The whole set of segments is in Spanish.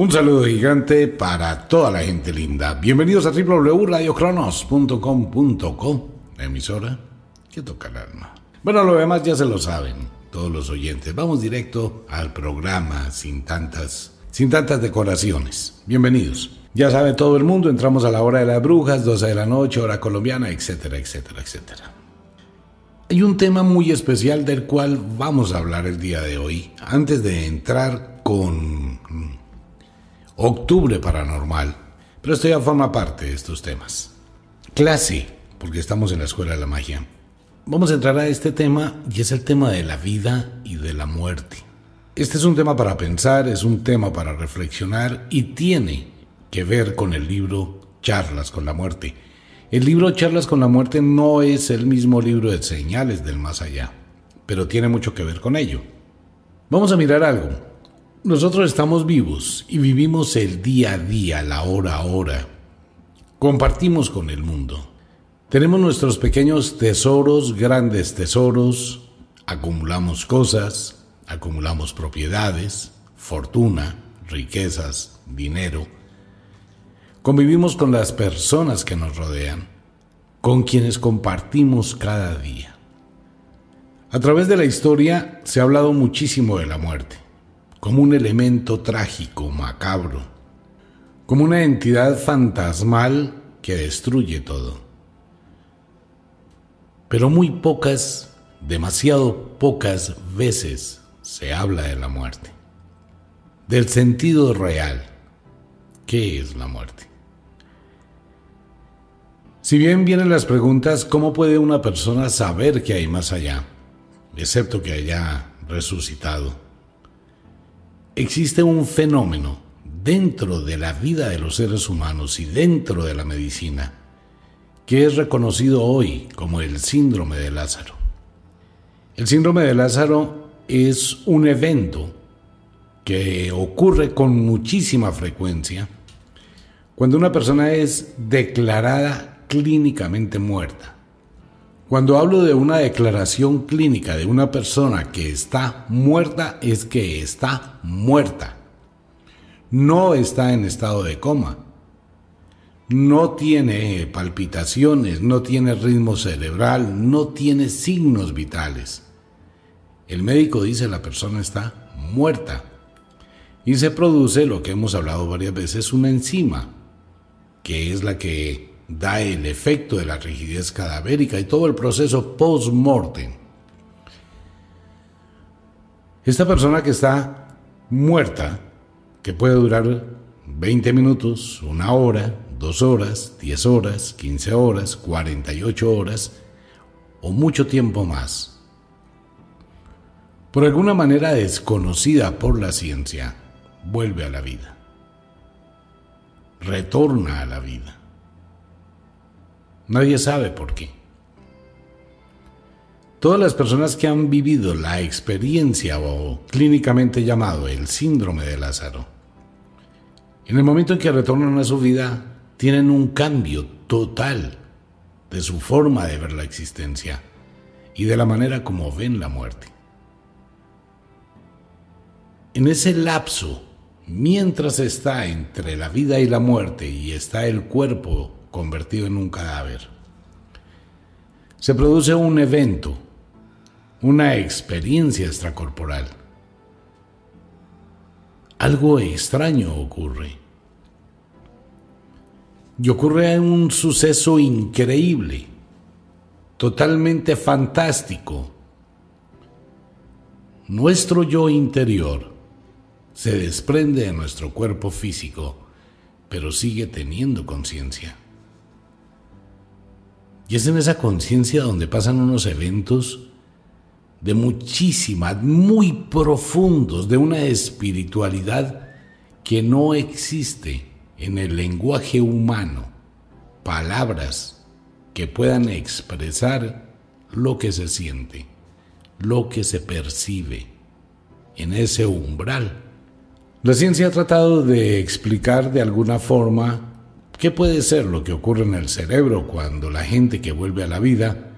Un saludo gigante para toda la gente linda. Bienvenidos a www.radiocronos.com.co, emisora que toca el alma. Bueno, lo demás ya se lo saben, todos los oyentes. Vamos directo al programa sin tantas, sin tantas decoraciones. Bienvenidos. Ya sabe todo el mundo, entramos a la hora de las brujas, 12 de la noche, hora colombiana, etcétera, etcétera, etcétera. Hay un tema muy especial del cual vamos a hablar el día de hoy, antes de entrar con Octubre Paranormal, pero esto ya forma parte de estos temas. Clase, porque estamos en la Escuela de la Magia. Vamos a entrar a este tema y es el tema de la vida y de la muerte. Este es un tema para pensar, es un tema para reflexionar y tiene que ver con el libro Charlas con la Muerte el libro Charlas con la Muerte no es el mismo libro de señales del más allá, pero tiene mucho que ver con ello. Vamos a mirar algo. Nosotros estamos vivos y vivimos el día a día, la hora a hora. Compartimos con el mundo. Tenemos nuestros pequeños tesoros, grandes tesoros, acumulamos cosas, acumulamos propiedades, fortuna, riquezas, dinero Convivimos con las personas que nos rodean, con quienes compartimos cada día. A través de la historia se ha hablado muchísimo de la muerte, como un elemento trágico, macabro, como una entidad fantasmal que destruye todo. Pero muy pocas, demasiado pocas veces se habla de la muerte, del sentido real. ¿Qué es la muerte? Si bien vienen las preguntas, ¿cómo puede una persona saber que hay más allá, excepto que haya resucitado? Existe un fenómeno dentro de la vida de los seres humanos y dentro de la medicina que es reconocido hoy como el síndrome de Lázaro. El síndrome de Lázaro es un evento que ocurre con muchísima frecuencia cuando una persona es declarada clínicamente muerta. Cuando hablo de una declaración clínica de una persona que está muerta, es que está muerta. No está en estado de coma. No tiene palpitaciones, no tiene ritmo cerebral, no tiene signos vitales. El médico dice la persona está muerta. Y se produce lo que hemos hablado varias veces, una enzima, que es la que da el efecto de la rigidez cadavérica y todo el proceso post-mortem. Esta persona que está muerta, que puede durar 20 minutos, una hora, dos horas, 10 horas, 15 horas, 48 horas o mucho tiempo más, por alguna manera desconocida por la ciencia, vuelve a la vida, retorna a la vida. Nadie sabe por qué. Todas las personas que han vivido la experiencia o clínicamente llamado el síndrome de Lázaro, en el momento en que retornan a su vida, tienen un cambio total de su forma de ver la existencia y de la manera como ven la muerte. En ese lapso, mientras está entre la vida y la muerte y está el cuerpo convertido en un cadáver. Se produce un evento, una experiencia extracorporal. Algo extraño ocurre. Y ocurre un suceso increíble, totalmente fantástico. Nuestro yo interior se desprende de nuestro cuerpo físico, pero sigue teniendo conciencia. Y es en esa conciencia donde pasan unos eventos de muchísima, muy profundos, de una espiritualidad que no existe en el lenguaje humano, palabras que puedan expresar lo que se siente, lo que se percibe en ese umbral. La ciencia ha tratado de explicar de alguna forma ¿Qué puede ser lo que ocurre en el cerebro cuando la gente que vuelve a la vida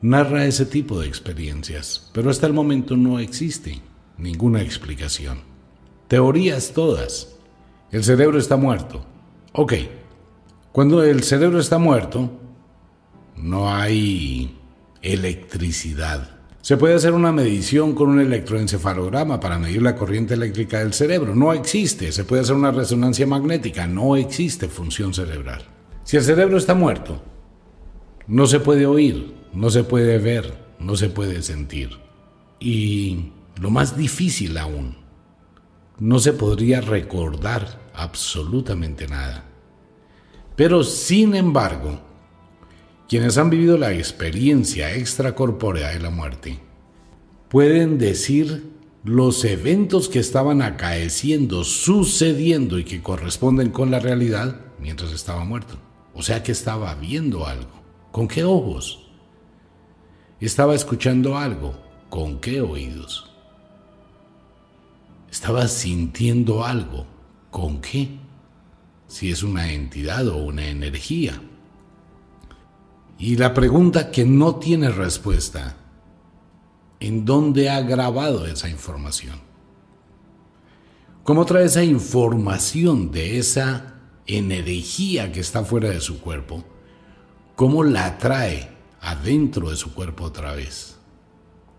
narra ese tipo de experiencias? Pero hasta el momento no existe ninguna explicación. Teorías todas. el cerebro está muerto. Ok, cuando el cerebro está muerto, no hay electricidad. Se puede hacer una medición con un electroencefalograma para medir la corriente eléctrica del cerebro. No existe. Se puede hacer una resonancia magnética. No existe función cerebral. Si el cerebro está muerto, no se puede oír, no se puede ver, no se puede sentir. Y lo más difícil aún, no se podría recordar absolutamente nada. Pero sin embargo, quienes han vivido la experiencia extracorpórea de la muerte pueden decir los eventos que estaban acaeciendo, sucediendo y que corresponden con la realidad mientras estaba muerto. O sea que estaba viendo algo. ¿Con qué ojos? Estaba escuchando algo. ¿Con qué oídos? Estaba sintiendo algo. ¿Con qué? Si es una entidad o una energía. Y la pregunta que no tiene respuesta, ¿en dónde ha grabado esa información? ¿Cómo trae esa información de esa energía que está fuera de su cuerpo? ¿Cómo la trae adentro de su cuerpo otra vez?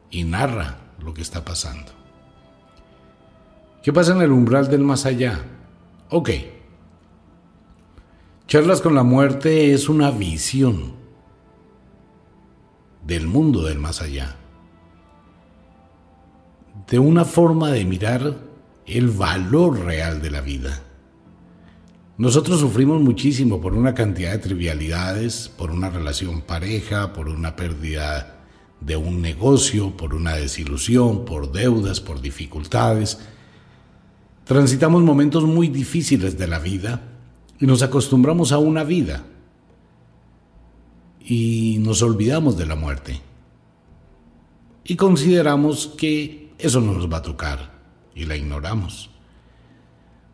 Y narra lo que está pasando. ¿Qué pasa en el umbral del más allá? Ok. Charlas con la muerte es una visión del mundo del más allá, de una forma de mirar el valor real de la vida. Nosotros sufrimos muchísimo por una cantidad de trivialidades, por una relación pareja, por una pérdida de un negocio, por una desilusión, por deudas, por dificultades. Transitamos momentos muy difíciles de la vida y nos acostumbramos a una vida y nos olvidamos de la muerte. Y consideramos que eso no nos va a tocar y la ignoramos.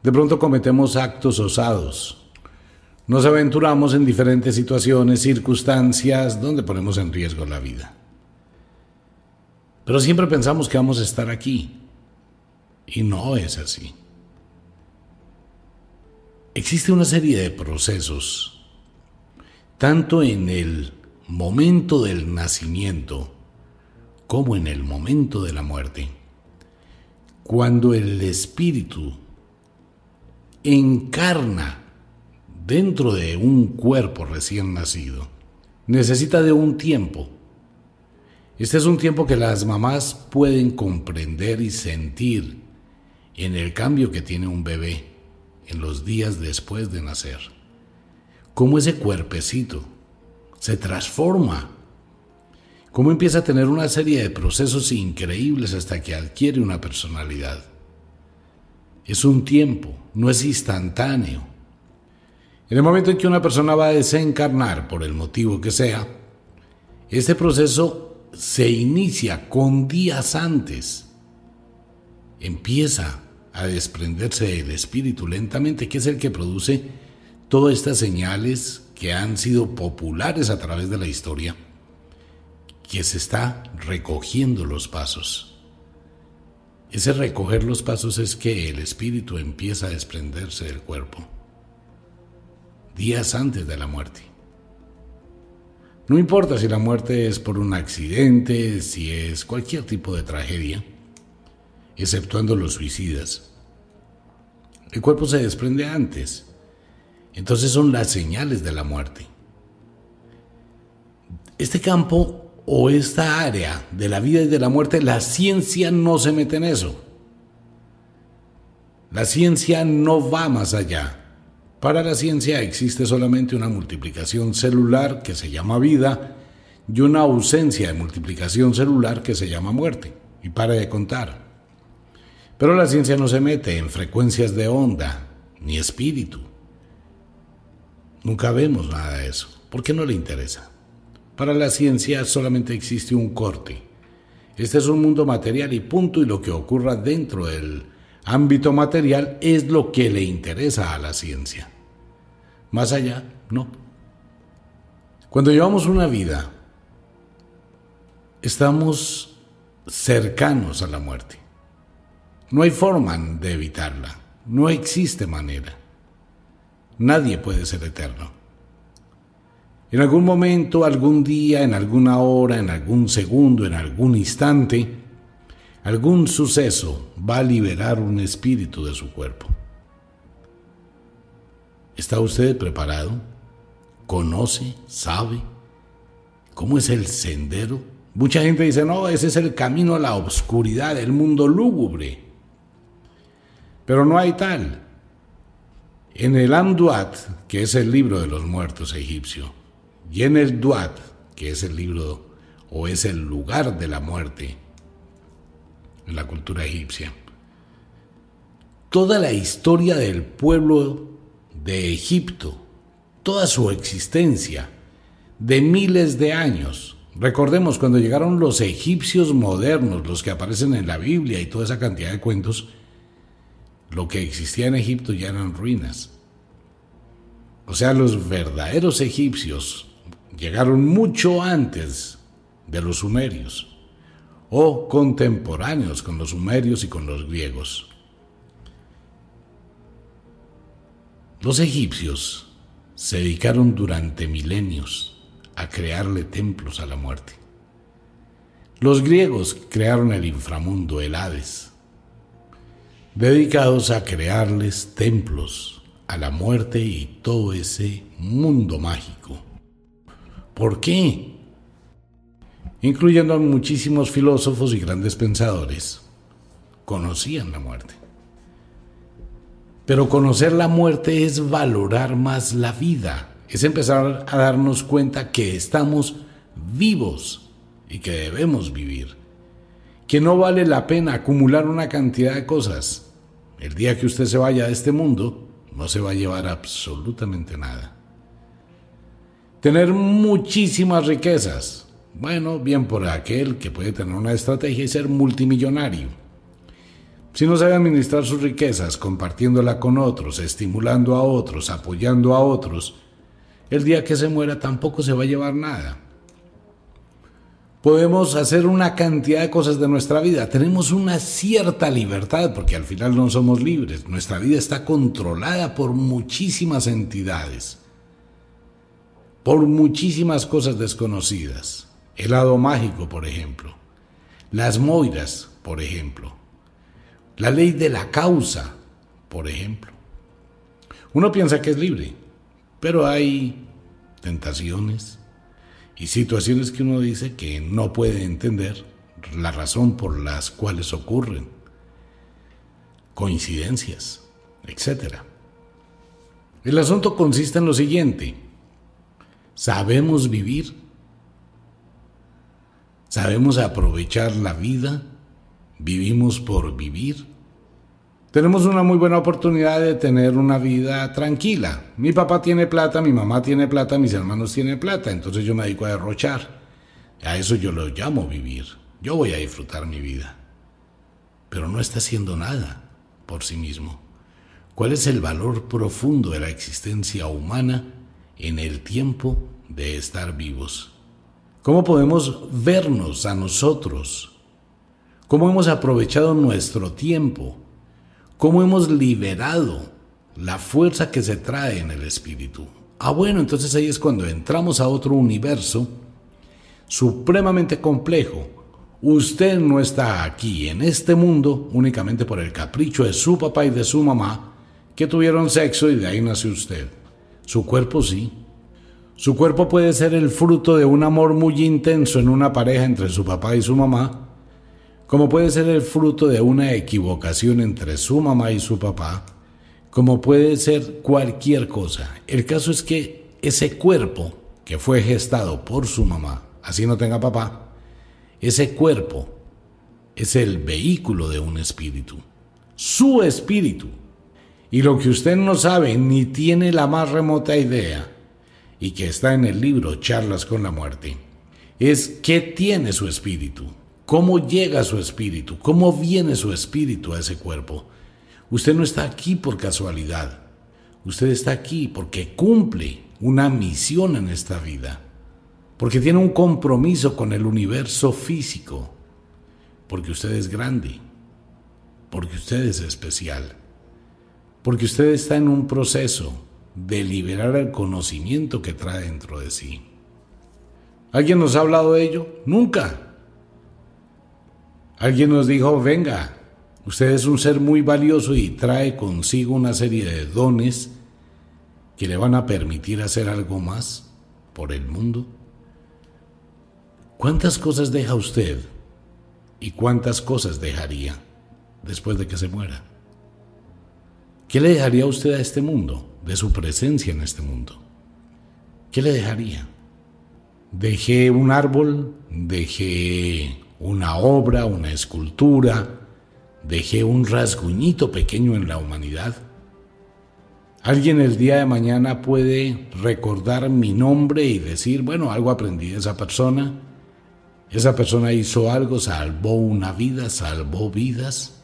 De pronto cometemos actos osados. Nos aventuramos en diferentes situaciones, circunstancias donde ponemos en riesgo la vida. Pero siempre pensamos que vamos a estar aquí. Y no es así. Existe una serie de procesos tanto en el momento del nacimiento como en el momento de la muerte. Cuando el espíritu encarna dentro de un cuerpo recién nacido, necesita de un tiempo. Este es un tiempo que las mamás pueden comprender y sentir en el cambio que tiene un bebé en los días después de nacer cómo ese cuerpecito se transforma, cómo empieza a tener una serie de procesos increíbles hasta que adquiere una personalidad. Es un tiempo, no es instantáneo. En el momento en que una persona va a desencarnar, por el motivo que sea, este proceso se inicia con días antes. Empieza a desprenderse del espíritu lentamente, que es el que produce todas estas señales que han sido populares a través de la historia, que se está recogiendo los pasos. Ese recoger los pasos es que el espíritu empieza a desprenderse del cuerpo, días antes de la muerte. No importa si la muerte es por un accidente, si es cualquier tipo de tragedia, exceptuando los suicidas. El cuerpo se desprende antes entonces son las señales de la muerte. Este campo o esta área de la vida y de la muerte, la ciencia no se mete en eso. La ciencia no va más allá. Para la ciencia existe solamente una multiplicación celular que se llama vida y una ausencia de multiplicación celular que se llama muerte. Y para de contar. Pero la ciencia no se mete en frecuencias de onda ni espíritu. Nunca vemos nada de eso, porque no le interesa. Para la ciencia solamente existe un corte. Este es un mundo material y punto, y lo que ocurra dentro del ámbito material es lo que le interesa a la ciencia. Más allá, no. Cuando llevamos una vida, estamos cercanos a la muerte. No hay forma de evitarla. No existe manera. Nadie puede ser eterno. En algún momento, algún día, en alguna hora, en algún segundo, en algún instante, algún suceso va a liberar un espíritu de su cuerpo. ¿Está usted preparado? ¿Conoce? ¿Sabe? ¿Cómo es el sendero? Mucha gente dice, no, ese es el camino a la oscuridad, el mundo lúgubre. Pero no hay tal. En el Amduat, que es el libro de los muertos egipcio, y en el Duat, que es el libro o es el lugar de la muerte en la cultura egipcia, toda la historia del pueblo de Egipto, toda su existencia, de miles de años. Recordemos cuando llegaron los egipcios modernos, los que aparecen en la Biblia y toda esa cantidad de cuentos, lo que existía en Egipto ya eran ruinas. O sea, los verdaderos egipcios llegaron mucho antes de los sumerios o contemporáneos con los sumerios y con los griegos. Los egipcios se dedicaron durante milenios a crearle templos a la muerte. Los griegos crearon el inframundo, el Hades, dedicados a crearles templos a la muerte y todo ese mundo mágico. ¿Por qué? Incluyendo a muchísimos filósofos y grandes pensadores, conocían la muerte. Pero conocer la muerte es valorar más la vida, es empezar a darnos cuenta que estamos vivos y que debemos vivir, que no vale la pena acumular una cantidad de cosas. El día que usted se vaya de este mundo, no se va a llevar absolutamente nada. Tener muchísimas riquezas. Bueno, bien por aquel que puede tener una estrategia y ser multimillonario si no sabe administrar sus riquezas, compartiéndola con otros, estimulando a otros, apoyando a otros, el día que se muera tampoco se va a llevar nada. Podemos hacer una cantidad de cosas de nuestra vida. Tenemos una cierta libertad porque al final no somos libres. Nuestra vida está controlada por muchísimas entidades, por muchísimas cosas desconocidas. El lado mágico, por ejemplo. Las moiras, por ejemplo la ley de la causa, por ejemplo. Uno piensa que es libre, pero hay tentaciones y situaciones que uno dice que no puede entender la razón por las cuales ocurren, coincidencias, etc. El asunto consiste en lo siguiente, sabemos vivir, sabemos aprovechar la vida, vivimos por vivir. Tenemos una muy buena oportunidad de tener una vida tranquila. Mi papá tiene plata, mi mamá tiene plata, mis hermanos tienen plata, entonces yo me dedico a derrochar. A eso yo lo llamo vivir. Yo voy a disfrutar mi vida. Pero no está haciendo nada por sí mismo. ¿Cuál es el valor profundo de la existencia humana en el tiempo de estar vivos? ¿Cómo podemos vernos a nosotros cómo hemos aprovechado nuestro tiempo, cómo hemos liberado la fuerza que se trae en el espíritu. Ah, bueno, entonces ahí es cuando entramos a otro universo supremamente complejo. Usted no está aquí en este mundo únicamente por el capricho de su papá y de su mamá que tuvieron sexo y de ahí nació usted. Su cuerpo sí. Su cuerpo puede ser el fruto de un amor muy intenso en una pareja entre su papá y su mamá, como puede ser el fruto de una equivocación entre su mamá y su papá, como puede ser cualquier cosa. El caso es que ese cuerpo que fue gestado por su mamá, así no tenga papá, ese cuerpo es el vehículo de un espíritu, su espíritu. Y lo que usted no sabe ni tiene la más remota idea, y que está en el libro Charlas con la muerte, es qué tiene su espíritu. ¿Cómo llega su espíritu? ¿Cómo viene su espíritu a ese cuerpo? Usted no está aquí por casualidad. Usted está aquí porque cumple una misión en esta vida. Porque tiene un compromiso con el universo físico. Porque usted es grande. Porque usted es especial. Porque usted está en un proceso de liberar el conocimiento que trae dentro de sí. ¿Alguien nos ha hablado de ello? Nunca. Alguien nos dijo, venga, usted es un ser muy valioso y trae consigo una serie de dones que le van a permitir hacer algo más por el mundo. ¿Cuántas cosas deja usted y cuántas cosas dejaría después de que se muera? ¿Qué le dejaría usted a este mundo, de su presencia en este mundo? ¿Qué le dejaría? Dejé un árbol, dejé una obra, una escultura, dejé un rasguñito pequeño en la humanidad. Alguien el día de mañana puede recordar mi nombre y decir, bueno, algo aprendí de esa persona. Esa persona hizo algo, salvó una vida, salvó vidas.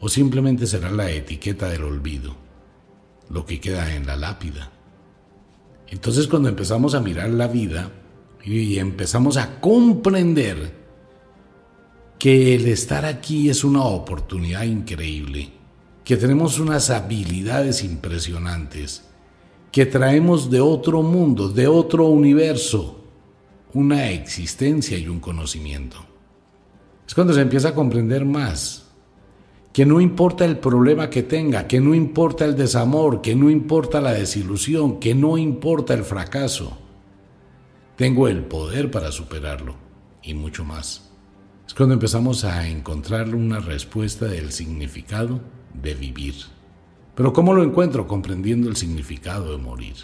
O simplemente será la etiqueta del olvido, lo que queda en la lápida. Entonces cuando empezamos a mirar la vida y empezamos a comprender que el estar aquí es una oportunidad increíble, que tenemos unas habilidades impresionantes, que traemos de otro mundo, de otro universo, una existencia y un conocimiento. Es cuando se empieza a comprender más que no importa el problema que tenga, que no importa el desamor, que no importa la desilusión, que no importa el fracaso, tengo el poder para superarlo y mucho más. Es cuando empezamos a encontrar una respuesta del significado de vivir. Pero ¿cómo lo encuentro? Comprendiendo el significado de morir.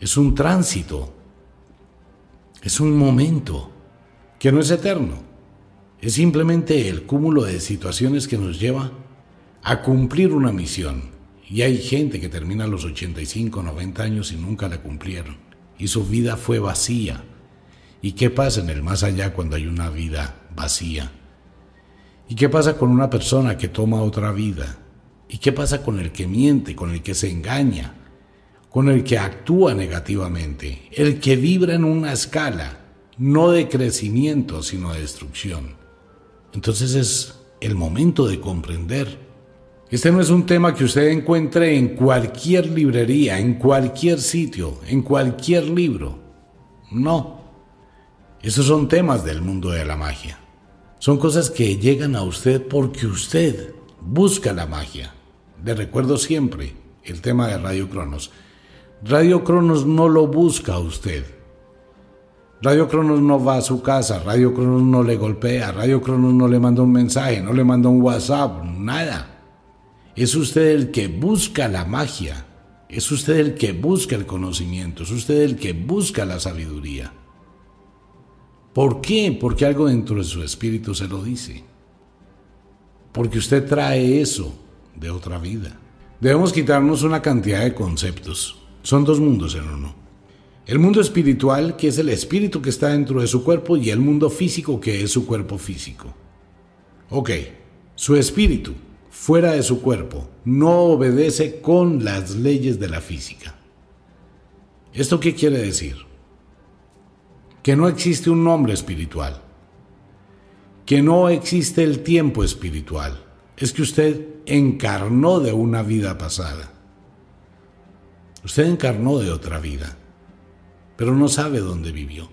Es un tránsito. Es un momento que no es eterno. Es simplemente el cúmulo de situaciones que nos lleva a cumplir una misión. Y hay gente que termina a los 85, 90 años y nunca la cumplieron. Y su vida fue vacía ¿Y qué pasa en el más allá cuando hay una vida vacía? ¿Y qué pasa con una persona que toma otra vida? ¿Y qué pasa con el que miente, con el que se engaña, con el que actúa negativamente, el que vibra en una escala, no de crecimiento, sino de destrucción? Entonces es el momento de comprender. Este no es un tema que usted encuentre en cualquier librería, en cualquier sitio, en cualquier libro. No. Esos son temas del mundo de la magia. Son cosas que llegan a usted porque usted busca la magia. Le recuerdo siempre el tema de Radio Cronos. Radio Cronos no lo busca a usted. Radio Cronos no va a su casa, Radio Cronos no le golpea, Radio Cronos no le manda un mensaje, no le manda un WhatsApp, nada. Es usted el que busca la magia, es usted el que busca el conocimiento, es usted el que busca la sabiduría. ¿Por qué? Porque algo dentro de su espíritu se lo dice. Porque usted trae eso de otra vida. Debemos quitarnos una cantidad de conceptos. Son dos mundos en uno. El mundo espiritual, que es el espíritu que está dentro de su cuerpo, y el mundo físico, que es su cuerpo físico. Ok, su espíritu, fuera de su cuerpo, no obedece con las leyes de la física. ¿Esto qué quiere decir? Que no existe un nombre espiritual, que no existe el tiempo espiritual. Es que usted encarnó de una vida pasada. Usted encarnó de otra vida, pero no sabe dónde vivió.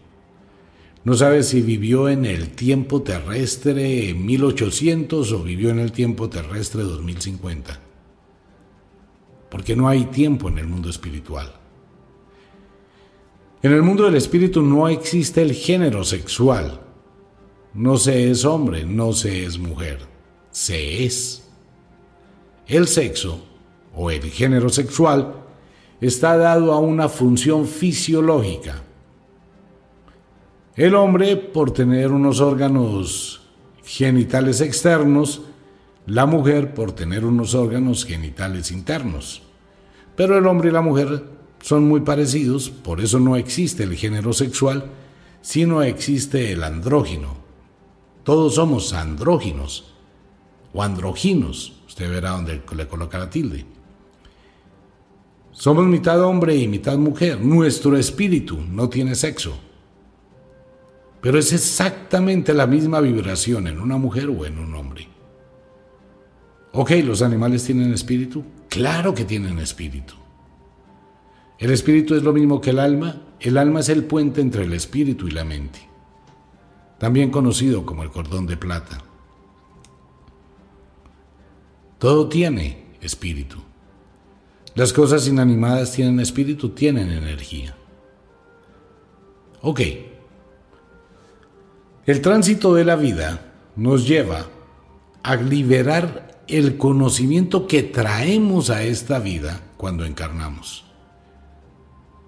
No sabe si vivió en el tiempo terrestre 1800 o vivió en el tiempo terrestre 2050. Porque no hay tiempo en el mundo espiritual. En el mundo del espíritu no existe el género sexual. No se es hombre, no se es mujer, se es. El sexo o el género sexual está dado a una función fisiológica. El hombre por tener unos órganos genitales externos, la mujer por tener unos órganos genitales internos. Pero el hombre y la mujer son muy parecidos, por eso no existe el género sexual, sino existe el andrógino. Todos somos andróginos o androginos, usted verá dónde le coloca la tilde. Somos mitad hombre y mitad mujer, nuestro espíritu no tiene sexo, pero es exactamente la misma vibración en una mujer o en un hombre. Ok, ¿los animales tienen espíritu? Claro que tienen espíritu. El espíritu es lo mismo que el alma. El alma es el puente entre el espíritu y la mente, también conocido como el cordón de plata. Todo tiene espíritu. Las cosas inanimadas tienen espíritu, tienen energía. Ok. El tránsito de la vida nos lleva a liberar el conocimiento que traemos a esta vida cuando encarnamos.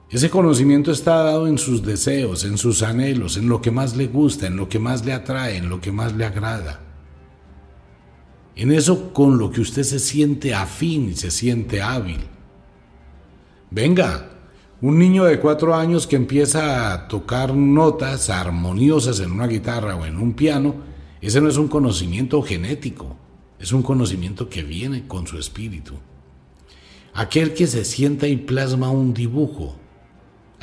Ese conocimiento está dado en sus deseos, en sus anhelos, en lo que más le gusta, en lo que más le atrae, en lo que más le agrada. En eso con lo que usted se siente afín y se siente hábil. Venga, un niño de cuatro años que empieza a tocar notas armoniosas en una guitarra o en un piano, ese no es un conocimiento genético, es un conocimiento que viene con su espíritu. Aquel que se sienta y plasma un dibujo.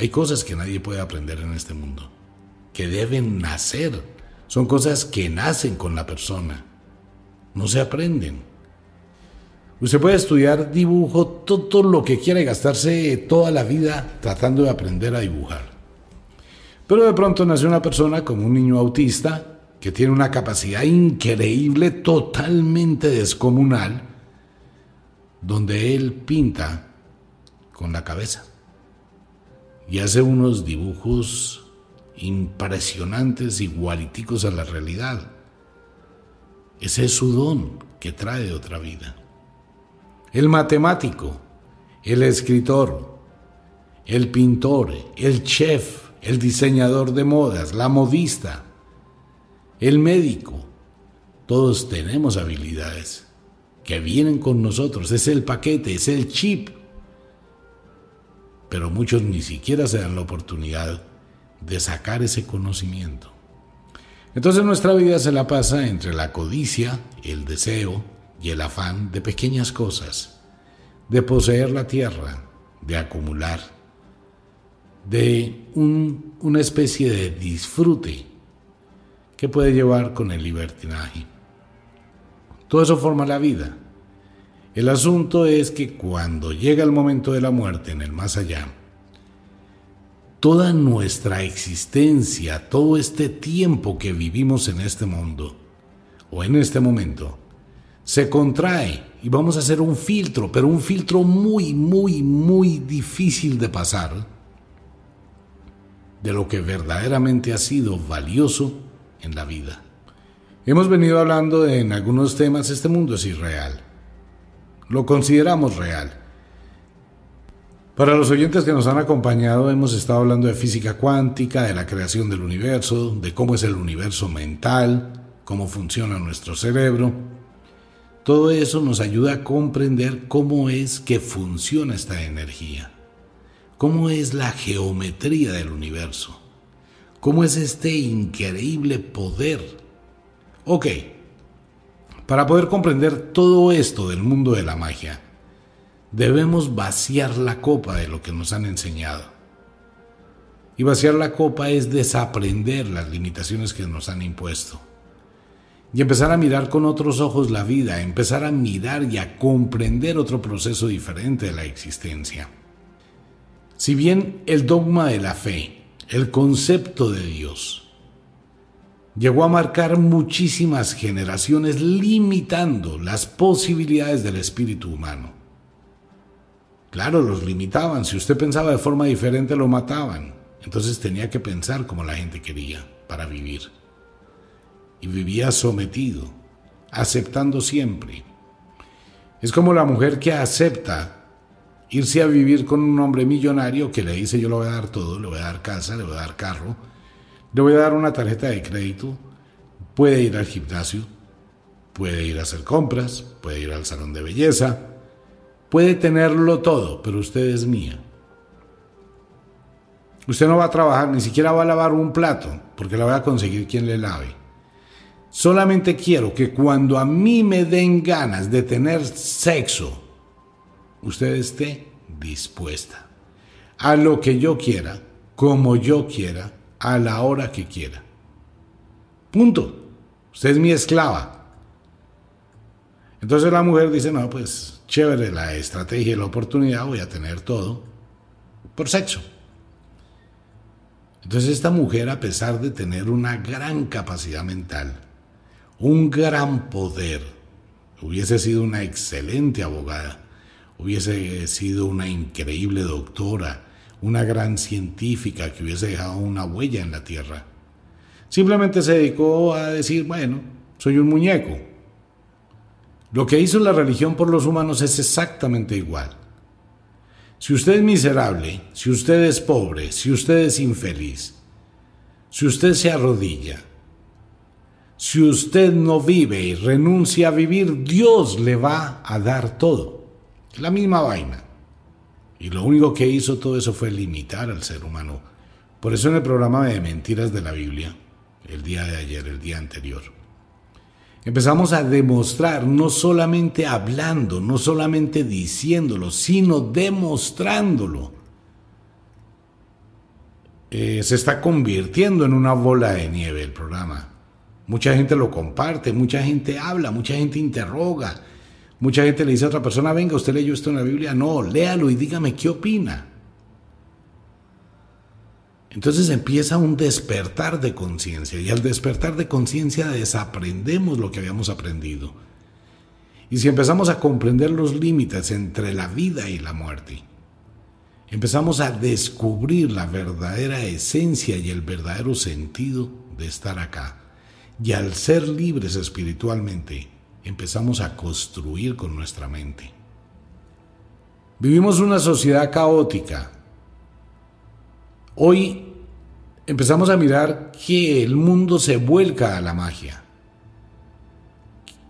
Hay cosas que nadie puede aprender en este mundo, que deben nacer. Son cosas que nacen con la persona, no se aprenden. Usted puede estudiar dibujo todo lo que quiera y gastarse toda la vida tratando de aprender a dibujar. Pero de pronto nace una persona como un niño autista que tiene una capacidad increíble, totalmente descomunal, donde él pinta con la cabeza y hace unos dibujos impresionantes, igualiticos a la realidad. Ese es su don que trae de otra vida el matemático, el escritor, el pintor, el chef, el diseñador de modas, la modista, el médico. Todos tenemos habilidades que vienen con nosotros, es el paquete, es el chip. Pero muchos ni siquiera se dan la oportunidad de sacar ese conocimiento. Entonces nuestra vida se la pasa entre la codicia, el deseo, y el afán de pequeñas cosas, de poseer la tierra, de acumular, de una especie de disfrute que puede llevar con el libertinaje. Todo eso forma la vida. El asunto es que cuando llega el momento de la muerte en el más allá, toda nuestra existencia, todo este tiempo que vivimos en este mundo o en este momento, se contrae y vamos a hacer un filtro, pero un filtro muy, muy, muy difícil de pasar de lo que verdaderamente ha sido valioso en la vida. Hemos venido hablando en algunos temas, este mundo es irreal. Lo consideramos real. Para los oyentes que nos han acompañado, hemos estado hablando de física cuántica, de la creación del universo, de cómo es el universo mental, cómo funciona nuestro cerebro, todo eso nos ayuda a comprender cómo es que funciona esta energía, cómo es la geometría del universo, cómo es este increíble poder. Ok, para poder comprender todo esto del mundo de la magia, debemos vaciar la copa de lo que nos han enseñado. Y vaciar la copa es desaprender las limitaciones que nos han impuesto y empezar a mirar con otros ojos la vida, empezar a mirar y a comprender otro proceso diferente de la existencia. Si bien el dogma de la fe, el concepto de Dios, llegó a marcar muchísimas generaciones limitando las posibilidades del espíritu humano. Claro, los limitaban, si usted pensaba de forma diferente lo mataban, entonces tenía que pensar como la gente quería para vivir y vivía sometido, aceptando siempre. Es como la mujer que acepta irse a vivir con un hombre millonario que le dice yo le voy a dar todo, le voy a dar casa, le voy a dar carro, le voy a dar una tarjeta de crédito, puede ir al gimnasio, puede ir a hacer compras, puede ir al salón de belleza, puede tenerlo todo, pero usted es mía. Usted no va a trabajar, ni siquiera va a lavar un plato, porque la voy a conseguir quien le lave. Solamente quiero que cuando a mí me den ganas de tener sexo, usted esté dispuesta a lo que yo quiera, como yo quiera, a la hora que quiera. Punto. Usted es mi esclava. Entonces la mujer dice, no, pues chévere la estrategia y la oportunidad, voy a tener todo por sexo. Entonces esta mujer, a pesar de tener una gran capacidad mental, un gran poder, hubiese sido una excelente abogada, hubiese sido una increíble doctora, una gran científica que hubiese dejado una huella en la Tierra. Simplemente se dedicó a decir, bueno, soy un muñeco. Lo que hizo la religión por los humanos es exactamente igual. Si usted es miserable, si usted es pobre, si usted es infeliz, si usted se arrodilla, si usted no vive y renuncia a vivir, Dios le va a dar todo. La misma vaina. Y lo único que hizo todo eso fue limitar al ser humano. Por eso en el programa de mentiras de la Biblia, el día de ayer, el día anterior, Empezamos a demostrar, no solamente hablando, no solamente diciéndolo, sino demostrándolo. Eh, se está convirtiendo en una bola de nieve el programa. Mucha gente lo comparte, mucha gente habla, mucha gente interroga, mucha gente le dice a otra persona, venga, usted leyó esto en la Biblia, no, léalo y dígame qué opina. Entonces empieza un despertar de conciencia y al despertar de conciencia desaprendemos lo que habíamos aprendido. Y si empezamos a comprender los límites entre la vida y la muerte, empezamos a descubrir la verdadera esencia y el verdadero sentido de estar acá. Y al ser libres espiritualmente, empezamos a construir con nuestra mente. Vivimos una sociedad caótica, Hoy empezamos a mirar que el mundo se vuelca a la magia.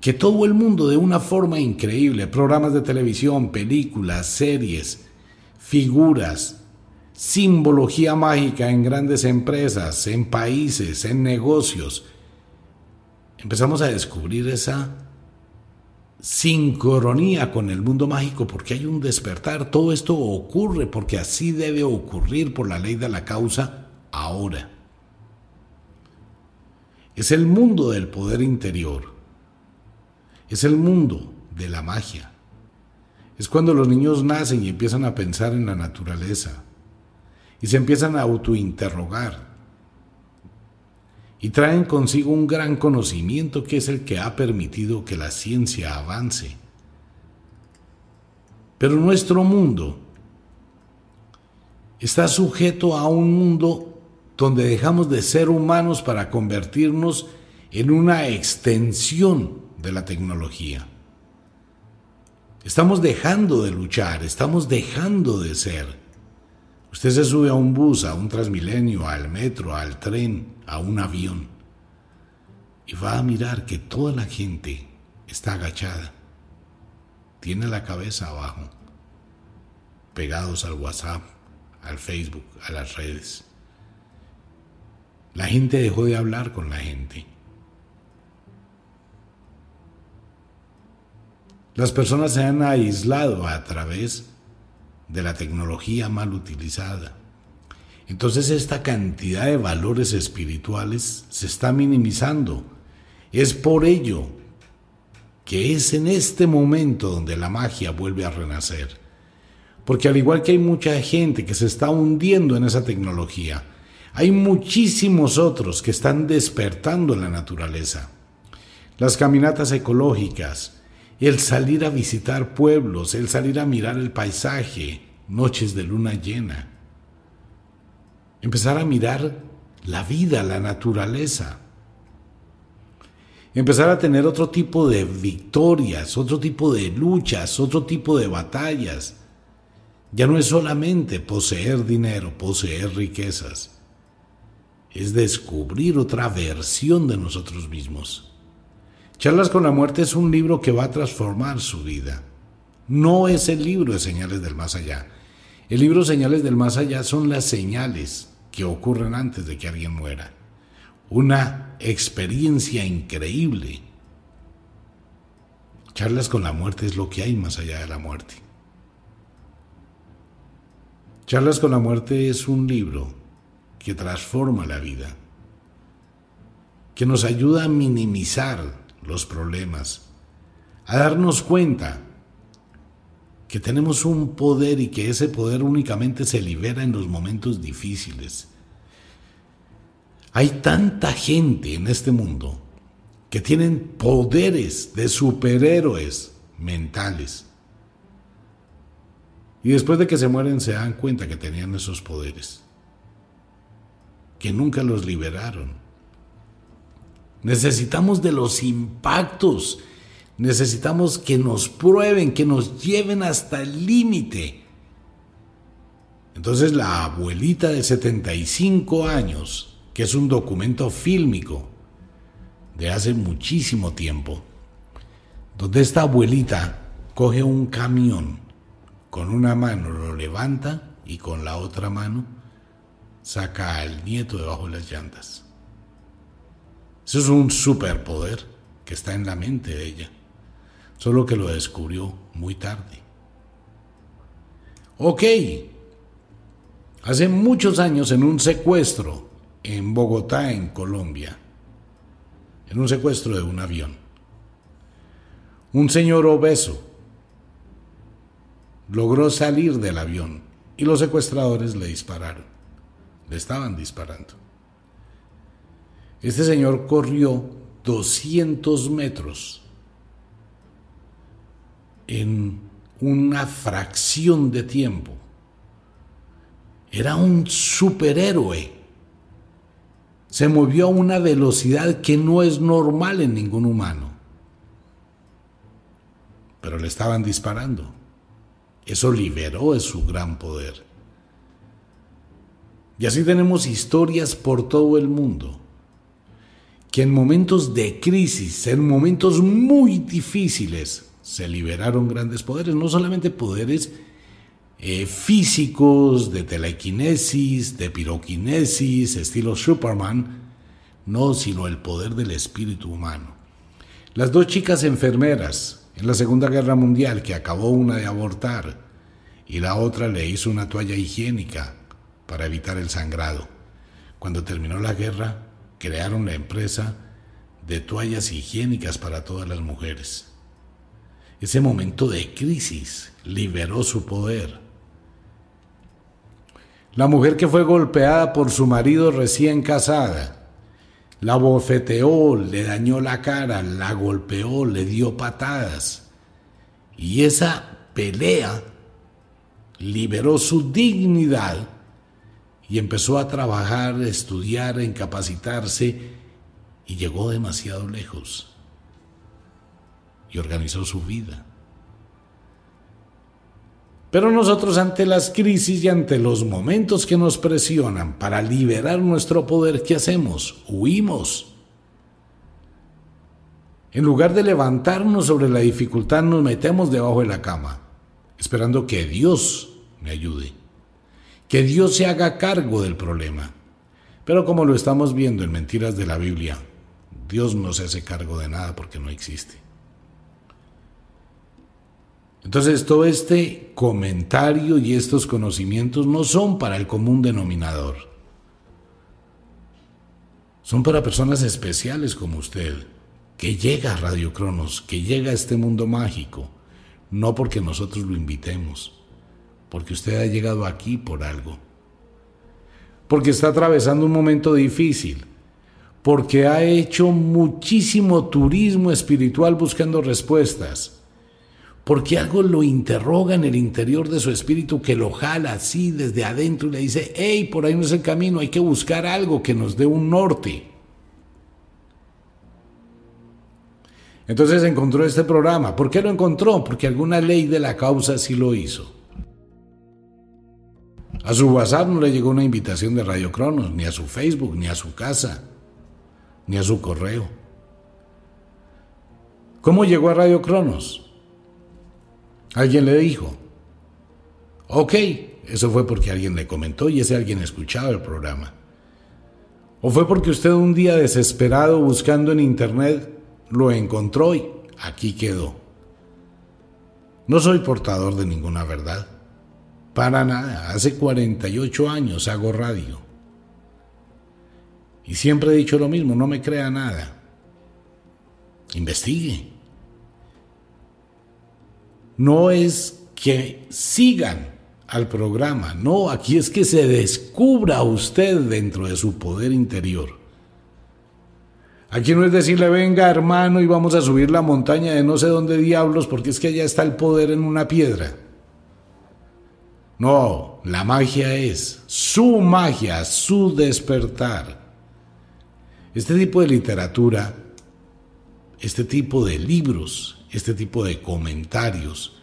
Que todo el mundo de una forma increíble, programas de televisión, películas, series, figuras, simbología mágica en grandes empresas, en países, en negocios. Empezamos a descubrir esa sincronía con el mundo mágico porque hay un despertar. Todo esto ocurre porque así debe ocurrir por la ley de la causa ahora. Es el mundo del poder interior. Es el mundo de la magia. Es cuando los niños nacen y empiezan a pensar en la naturaleza y se empiezan a autointerrogar y traen consigo un gran conocimiento que es el que ha permitido que la ciencia avance. Pero nuestro mundo está sujeto a un mundo donde dejamos de ser humanos para convertirnos en una extensión de la tecnología. Estamos dejando de luchar, estamos dejando de ser. Usted se sube a un bus, a un transmilenio, al metro, al tren, a un avión y va a mirar que toda la gente está agachada, tiene la cabeza abajo, pegados al WhatsApp, al Facebook, a las redes. La gente dejó de hablar con la gente. Las personas se han aislado a través de la tecnología mal utilizada. Entonces esta cantidad de valores espirituales se está minimizando. Es por ello que es en este momento donde la magia vuelve a renacer. Porque al igual que hay mucha gente que se está hundiendo en esa tecnología, hay muchísimos otros que están despertando en la naturaleza. Las caminatas ecológicas, el salir a visitar pueblos, el salir a mirar el paisaje, noches de luna llena. Empezar a mirar la vida, la naturaleza. Empezar a tener otro tipo de victorias, otro tipo de luchas, otro tipo de batallas. Ya no es solamente poseer dinero, poseer riquezas. Es descubrir otra versión de nosotros mismos. Charlas con la muerte es un libro que va a transformar su vida. No es el libro de señales del más allá. El libro Señales del Más Allá son las señales que ocurren antes de que alguien muera. Una experiencia increíble. Charlas con la muerte es lo que hay más allá de la muerte. Charlas con la muerte es un libro que transforma la vida, que nos ayuda a minimizar los problemas, a darnos cuenta que tenemos un poder y que ese poder únicamente se libera en los momentos difíciles. Hay tanta gente en este mundo que tienen poderes de superhéroes mentales. Y después de que se mueren se dan cuenta que tenían esos poderes, que nunca los liberaron. Necesitamos de los impactos, necesitamos que nos prueben, que nos lleven hasta el límite. Entonces la abuelita de 75 años, que es un documento fílmico, de hace muchísimo tiempo, donde esta abuelita coge un camión, con una mano lo levanta y con la otra mano saca al nieto debajo de las llantas. Eso es un superpoder que está en la mente de ella, solo que lo descubrió muy tarde. Ok, hace muchos años en un secuestro en Bogotá, en Colombia, en un secuestro de un avión. Un señor obeso logró salir del avión y los secuestradores le dispararon. Le estaban disparando. Este señor corrió 200 metros en una fracción de tiempo. Era un superhéroe se movió a una velocidad que no es normal en ningún humano. Pero le estaban disparando. Eso liberó su gran poder. Y así tenemos historias por todo el mundo, que en momentos de crisis, en momentos muy difíciles, se liberaron grandes poderes, no solamente poderes eh, físicos, de telequinesis, de piroquinesis, estilo Superman, no, sino el poder del espíritu humano. Las dos chicas enfermeras en la Segunda Guerra Mundial, que acabó una de abortar y la otra le hizo una toalla higiénica para evitar el sangrado. Cuando terminó la guerra, crearon la empresa de toallas higiénicas para todas las mujeres. Ese momento de crisis liberó su poder la mujer que fue golpeada por su marido recién casada. La bofeteó, le dañó la cara, la golpeó, le dio patadas. Y esa pelea liberó su dignidad y empezó a trabajar, estudiar, en capacitarse y llegó demasiado lejos. Y organizó su vida. Pero nosotros ante las crisis y ante los momentos que nos presionan para liberar nuestro poder, ¿qué hacemos? Huimos. En lugar de levantarnos sobre la dificultad, nos metemos debajo de la cama, esperando que Dios me ayude, que Dios se haga cargo del problema. Pero como lo estamos viendo en Mentiras de la Biblia, Dios no se hace cargo de nada porque no existe. Entonces todo este comentario y estos conocimientos no son para el común denominador. Son para personas especiales como usted, que llega a Radio Cronos, que llega a este mundo mágico, no porque nosotros lo invitemos, porque usted ha llegado aquí por algo, porque está atravesando un momento difícil, porque ha hecho muchísimo turismo espiritual buscando respuestas porque algo lo interroga en el interior de su espíritu que lo jala así desde adentro y le dice, hey, por ahí no es el camino, hay que buscar algo que nos dé un norte. Entonces encontró este programa. ¿Por qué lo encontró? Porque alguna ley de la causa sí lo hizo. A su WhatsApp no le llegó una invitación de Radio Cronos, ni a su Facebook, ni a su casa, ni a su correo. ¿Cómo llegó a Radio Cronos? Alguien le dijo, ok, eso fue porque alguien le comentó y ese alguien escuchaba el programa. O fue porque usted un día desesperado buscando en internet lo encontró y aquí quedó. No soy portador de ninguna verdad. Para nada. Hace 48 años hago radio. Y siempre he dicho lo mismo, no me crea nada. Investigue. no es que sigan al programa, no, aquí es que se descubra usted dentro de su poder interior. Aquí no es decirle, venga hermano y vamos a subir la montaña de no sé dónde diablos, porque es que allá está el poder en una piedra. No, la magia es su magia, su despertar. Este tipo de literatura, este tipo de libros, este tipo de comentarios,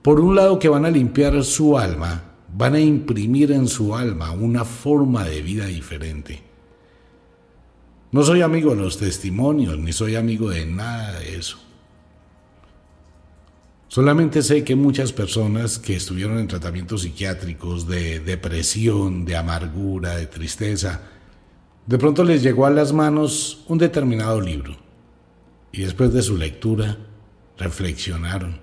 por un lado que van a limpiar su alma, van a imprimir en su alma una forma de vida diferente. No soy amigo de los testimonios, ni soy amigo de nada de eso. Solamente sé que muchas personas que estuvieron en tratamientos psiquiátricos de depresión, de amargura, de tristeza, de pronto les llegó a las manos un determinado libro y después de su lectura reflexionaron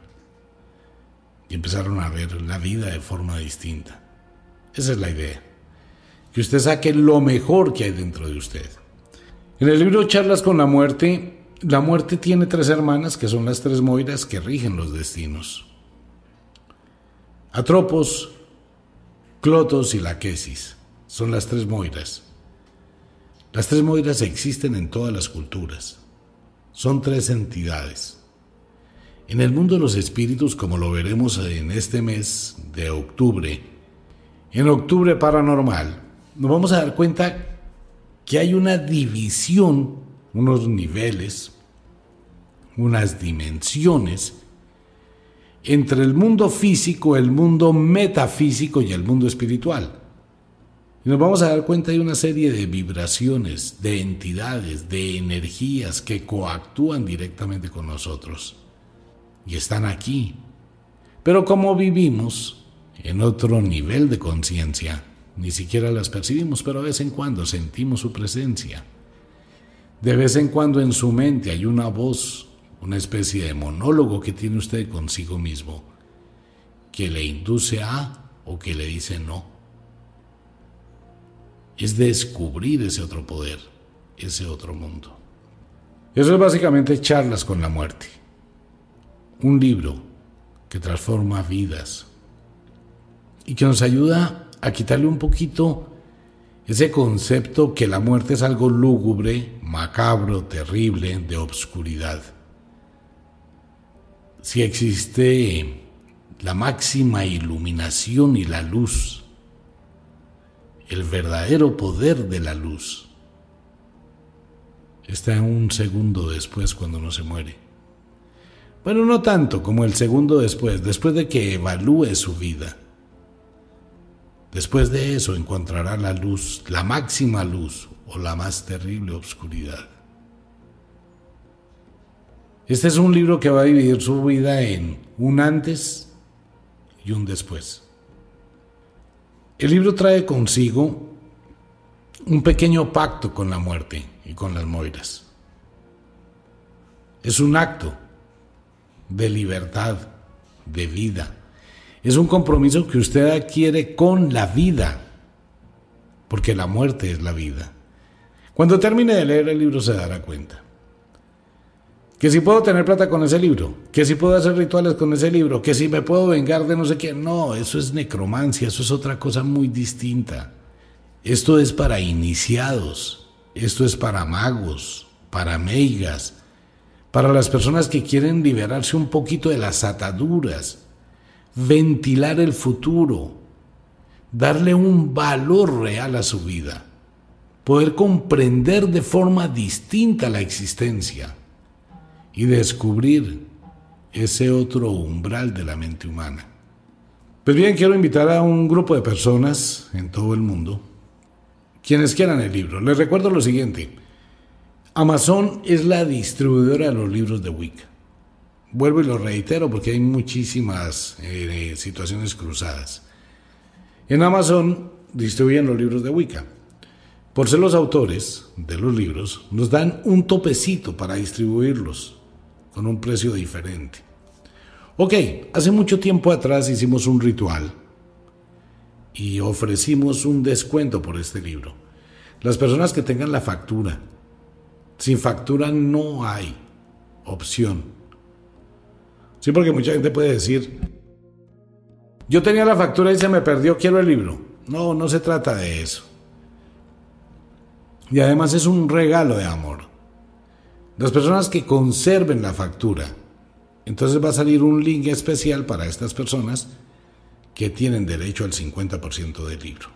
y empezaron a ver la vida de forma distinta. Esa es la idea. Que usted saque lo mejor que hay dentro de usted. En el libro Charlas con la muerte, la muerte tiene tres hermanas que son las tres moiras que rigen los destinos. Atropos, Clotos y Laquesis son las tres moiras. Las tres moiras existen en todas las culturas. Son tres entidades. En el mundo de los espíritus, como lo veremos en este mes de octubre, en octubre paranormal, nos vamos a dar cuenta que hay una división, unos niveles, unas dimensiones entre el mundo físico, el mundo metafísico y el mundo espiritual. Y nos vamos a dar cuenta de una serie de vibraciones, de entidades, de energías que coactúan directamente con nosotros. Y están aquí. Pero como vivimos en otro nivel de conciencia, ni siquiera las percibimos, pero de vez en cuando sentimos su presencia. De vez en cuando en su mente hay una voz, una especie de monólogo que tiene usted consigo mismo, que le induce a o que le dice no. Es descubrir ese otro poder, ese otro mundo. Eso es básicamente charlas con la muerte. Un libro que transforma vidas y que nos ayuda a quitarle un poquito ese concepto que la muerte es algo lúgubre, macabro, terrible, de obscuridad. Si existe la máxima iluminación y la luz, el verdadero poder de la luz, está un segundo después cuando no se muere. Bueno, no tanto como el segundo después, después de que evalúe su vida Después de eso encontrará la luz, la máxima luz o la más terrible oscuridad. Este es un libro que va a dividir su vida en un antes y un después. El libro trae consigo un pequeño pacto con la muerte y con las moiras. Es un acto de libertad, de vida, es un compromiso que usted adquiere con la vida, porque la muerte es la vida. Cuando termine de leer el libro se dará cuenta. Que si puedo tener plata con ese libro, que si puedo hacer rituales con ese libro, que si me puedo vengar de no sé quién. No, eso es necromancia, eso es otra cosa muy distinta. Esto es para iniciados, esto es para magos, para meigas, para las personas que quieren liberarse un poquito de las ataduras ventilar el futuro, darle un valor real a su vida, poder comprender de forma distinta la existencia y descubrir ese otro umbral de la mente humana. Pues bien, quiero invitar a un grupo de personas en todo el mundo, quienes quieran el libro. Les recuerdo lo siguiente, Amazon es la distribuidora de los libros de Wicca vuelvo y lo reitero porque hay muchísimas eh, situaciones cruzadas. En Amazon distribuyen los libros de Wicca. Por ser los autores de los libros, nos dan un topecito para distribuirlos con un precio diferente. Ok, hace mucho tiempo atrás hicimos un ritual y ofrecimos un descuento por este libro. Las personas que tengan la factura, sin factura no hay opción Sí, porque mucha gente puede decir, yo tenía la factura y se me perdió, quiero el libro. No, no se trata de eso. Y además es un regalo de amor. Las personas que conserven la factura, entonces va a salir un link especial para estas personas que tienen derecho al 50% del libro.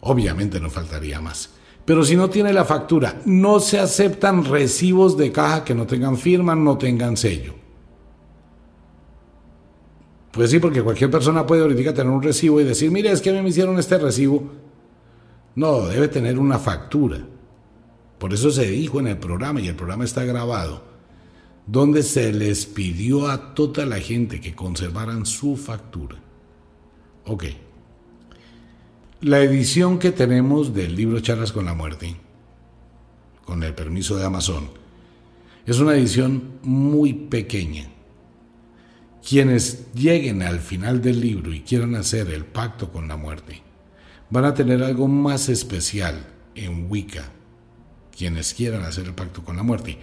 Obviamente no faltaría más. Pero si no tiene la factura, no se aceptan recibos de caja que no tengan firma, no tengan sello. Pues sí, porque cualquier persona puede ahorita tener un recibo y decir, mire, es que me hicieron este recibo. No, debe tener una factura. Por eso se dijo en el programa, y el programa está grabado, donde se les pidió a toda la gente que conservaran su factura. Ok. La edición que tenemos del libro Charlas con la Muerte, con el permiso de Amazon, es una edición muy pequeña quienes lleguen al final del libro y quieran hacer el pacto con la muerte, van a tener algo más especial en Wicca, quienes quieran hacer el pacto con la muerte.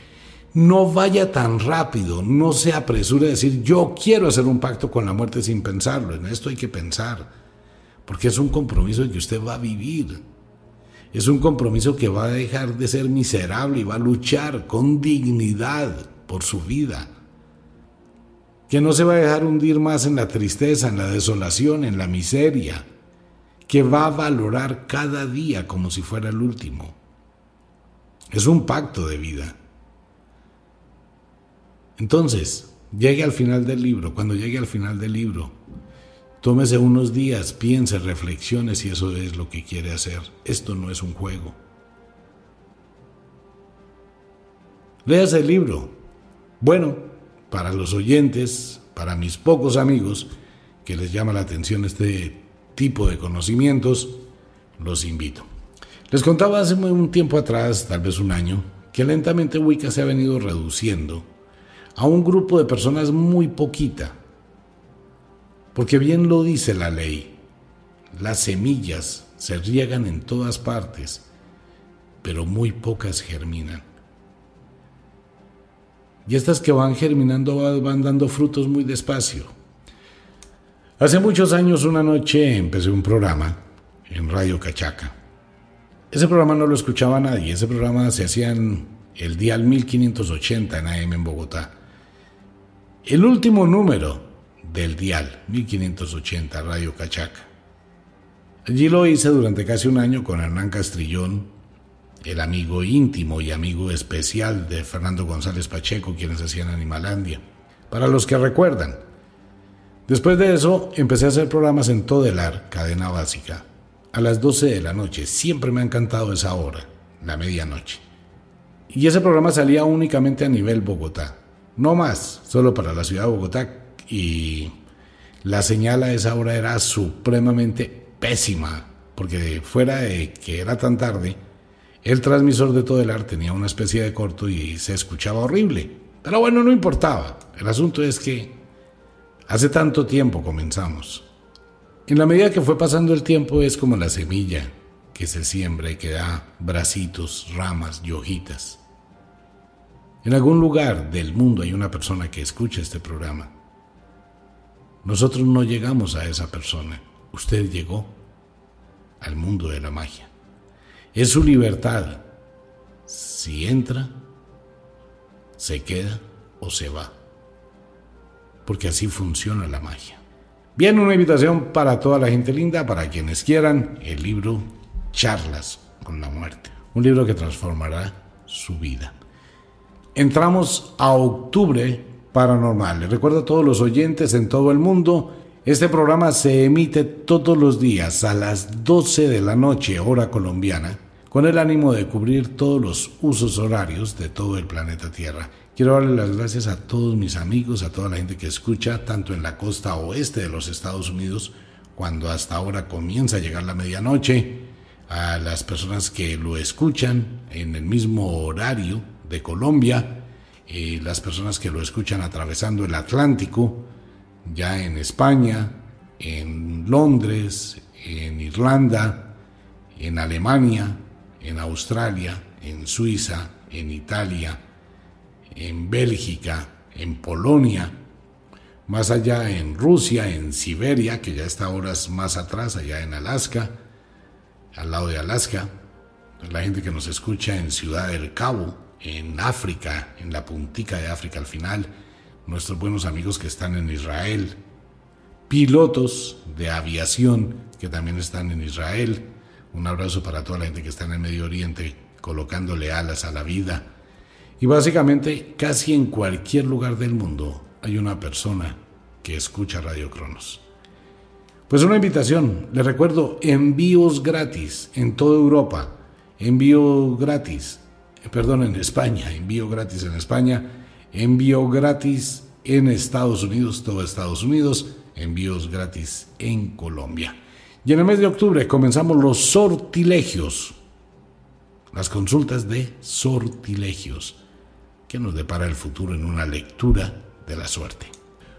No vaya tan rápido, no se apresure a decir yo quiero hacer un pacto con la muerte sin pensarlo. En esto hay que pensar, porque es un compromiso que usted va a vivir. Es un compromiso que va a dejar de ser miserable y va a luchar con dignidad por su vida que no se va a dejar hundir más en la tristeza, en la desolación, en la miseria, que va a valorar cada día como si fuera el último. Es un pacto de vida. Entonces, llegue al final del libro, cuando llegue al final del libro, tómese unos días, piense, reflexione si eso es lo que quiere hacer. Esto no es un juego. Léase el libro. Bueno, para los oyentes, para mis pocos amigos que les llama la atención este tipo de conocimientos, los invito. Les contaba hace un tiempo atrás, tal vez un año, que lentamente Wicca se ha venido reduciendo a un grupo de personas muy poquita. Porque bien lo dice la ley, las semillas se riegan en todas partes, pero muy pocas germinan. Y estas que van germinando van dando frutos muy despacio. Hace muchos años, una noche, empecé un programa en Radio Cachaca. Ese programa no lo escuchaba nadie, ese programa se hacía en el dial 1580 en AM en Bogotá. El último número del dial 1580 Radio Cachaca. Allí lo hice durante casi un año con Hernán Castrillón, el amigo íntimo y amigo especial de Fernando González Pacheco, quienes hacían Animalandia. Para los que recuerdan. Después de eso, empecé a hacer programas en Todelar, cadena básica, a las 12 de la noche. Siempre me ha encantado esa hora, la medianoche. Y ese programa salía únicamente a nivel Bogotá. No más, solo para la ciudad de Bogotá. Y la señal a esa hora era supremamente pésima, porque fuera de que era tan tarde, el transmisor de Todelar tenía una especie de corto y se escuchaba horrible. Pero bueno, no importaba. El asunto es que hace tanto tiempo comenzamos. En la medida que fue pasando el tiempo es como la semilla que se siembra y que da bracitos, ramas y hojitas. En algún lugar del mundo hay una persona que escucha este programa. Nosotros no llegamos a esa persona. Usted llegó al mundo de la magia. Es su libertad. Si entra, se queda o se va. Porque así funciona la magia. Bien, una invitación para toda la gente linda, para quienes quieran, el libro Charlas con la muerte. Un libro que transformará su vida. Entramos a octubre paranormal. Les recuerdo a todos los oyentes en todo el mundo este programa se emite todos los días a las 12 de la noche, hora colombiana, con el ánimo de cubrir todos los usos horarios de todo el planeta Tierra. Quiero darle las gracias a todos mis amigos, a toda la gente que escucha, tanto en la costa oeste de los Estados Unidos, cuando hasta ahora comienza a llegar la medianoche, a las personas que lo escuchan en el mismo horario de Colombia, y las personas que lo escuchan atravesando el Atlántico, ya en España, en Londres, en Irlanda, en Alemania, en Australia, en Suiza, en Italia, en Bélgica, en Polonia, más allá en Rusia, en Siberia, que ya está horas más atrás, allá en Alaska, al lado de Alaska, la gente que nos escucha en Ciudad del Cabo, en África, en la puntica de África al final, nuestros buenos amigos que están en Israel, pilotos de aviación que también están en Israel, un abrazo para toda la gente que está en el Medio Oriente colocándole alas a la vida. Y básicamente casi en cualquier lugar del mundo hay una persona que escucha Radio Cronos. Pues una invitación, les recuerdo, envíos gratis en toda Europa, envío gratis, perdón, en España, envío gratis en España, envío gratis en Estados Unidos, todo Estados Unidos, envíos gratis en Colombia. Y en el mes de octubre comenzamos los sortilegios, las consultas de sortilegios, que nos depara el futuro en una lectura de la suerte.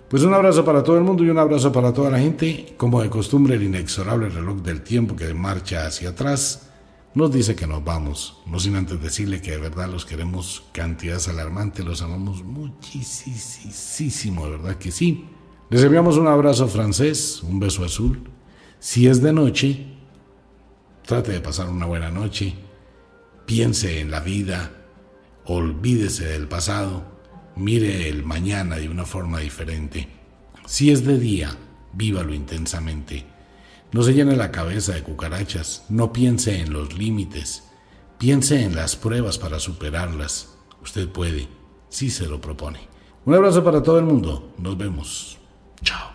Pues un abrazo para todo el mundo y un abrazo para toda la gente. Como de costumbre, el inexorable reloj del tiempo que marcha hacia atrás nos dice que nos vamos. No sin antes decirle que de verdad los queremos cantidades alarmantes, los amamos muchísimo, de verdad que sí. Les enviamos un abrazo francés, un beso azul. Si es de noche, trate de pasar una buena noche. Piense en la vida, olvídese del pasado mire el mañana de una forma diferente. Si es de día, vívalo intensamente. No se llene la cabeza de cucarachas, no piense en los límites, piense en las pruebas para superarlas. Usted puede, si se lo propone. Un abrazo para todo el mundo, nos vemos. Chao.